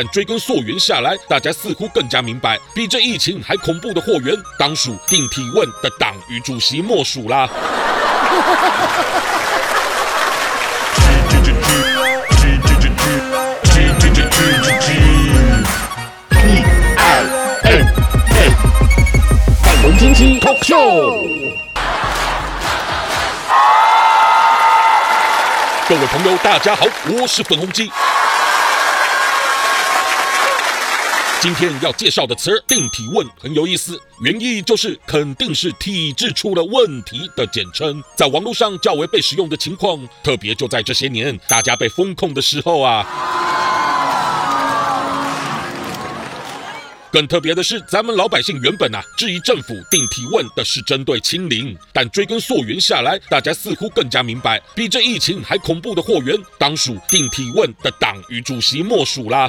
但追根溯源下来，大家似乎更加明白，比这疫情还恐怖的祸源，当属定体问的党与主席莫属啦。经济 Talk Show，各位朋友，大家好，我是粉红鸡。今天要介绍的词“定体问”很有意思，原意就是肯定是体制出了问题的简称，在网络上较为被使用的情况，特别就在这些年大家被封控的时候啊。更特别的是，咱们老百姓原本啊质疑政府定体问的是针对清零，但追根溯源下来，大家似乎更加明白，比这疫情还恐怖的祸源，当属定体问的党与主席莫属啦。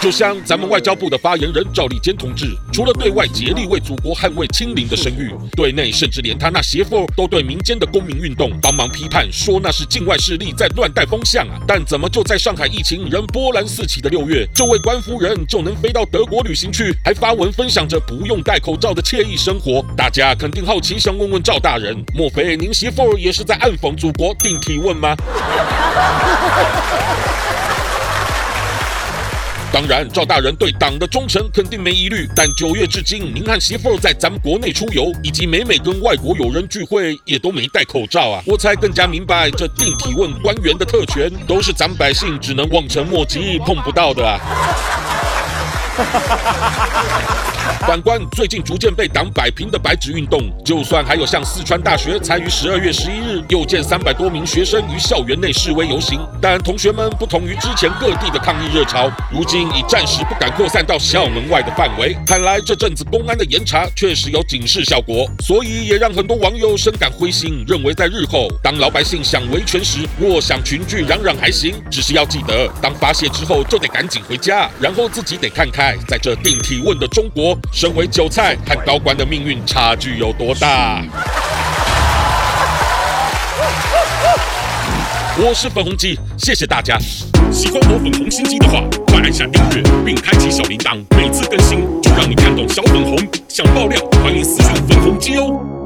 就像咱们外交部的发言人赵立坚同志，除了对外竭力为祖国捍卫清零的声誉，对内甚至连他那媳妇都对民间的公民运动帮忙批判，说那是境外势力在乱带风向啊！但怎么就在上海疫情仍波澜四起的六月，这位官夫人就能飞到德国旅行去，还发文分享着不用戴口罩的惬意生活？大家肯定好奇，想问问赵大人，莫非您媳妇也是在暗讽祖国定提问吗？当然，赵大人对党的忠诚肯定没疑虑。但九月至今，您和媳妇在咱们国内出游，以及每每跟外国友人聚会，也都没戴口罩啊！我才更加明白，这定体问官员的特权，都是咱们百姓只能望尘莫及、碰不到的啊！反观最近逐渐被党摆平的白纸运动，就算还有像四川大学才于十二月十一日又见三百多名学生于校园内示威游行，但同学们不同于之前各地的抗议热潮，如今已暂时不敢扩散到校门外的范围。看来这阵子公安的严查确实有警示效果，所以也让很多网友深感灰心，认为在日后当老百姓想维权时，若想群聚嚷嚷还行，只是要记得当发泄之后就得赶紧回家，然后自己得看看在这定体问的中国。身为韭菜和高官的命运差距有多大？我是粉红鸡，谢谢大家。喜欢我粉红心机的话，快按下订阅并开启小铃铛，每次更新就让你看懂小粉红。想爆料，欢迎私信粉红鸡哦。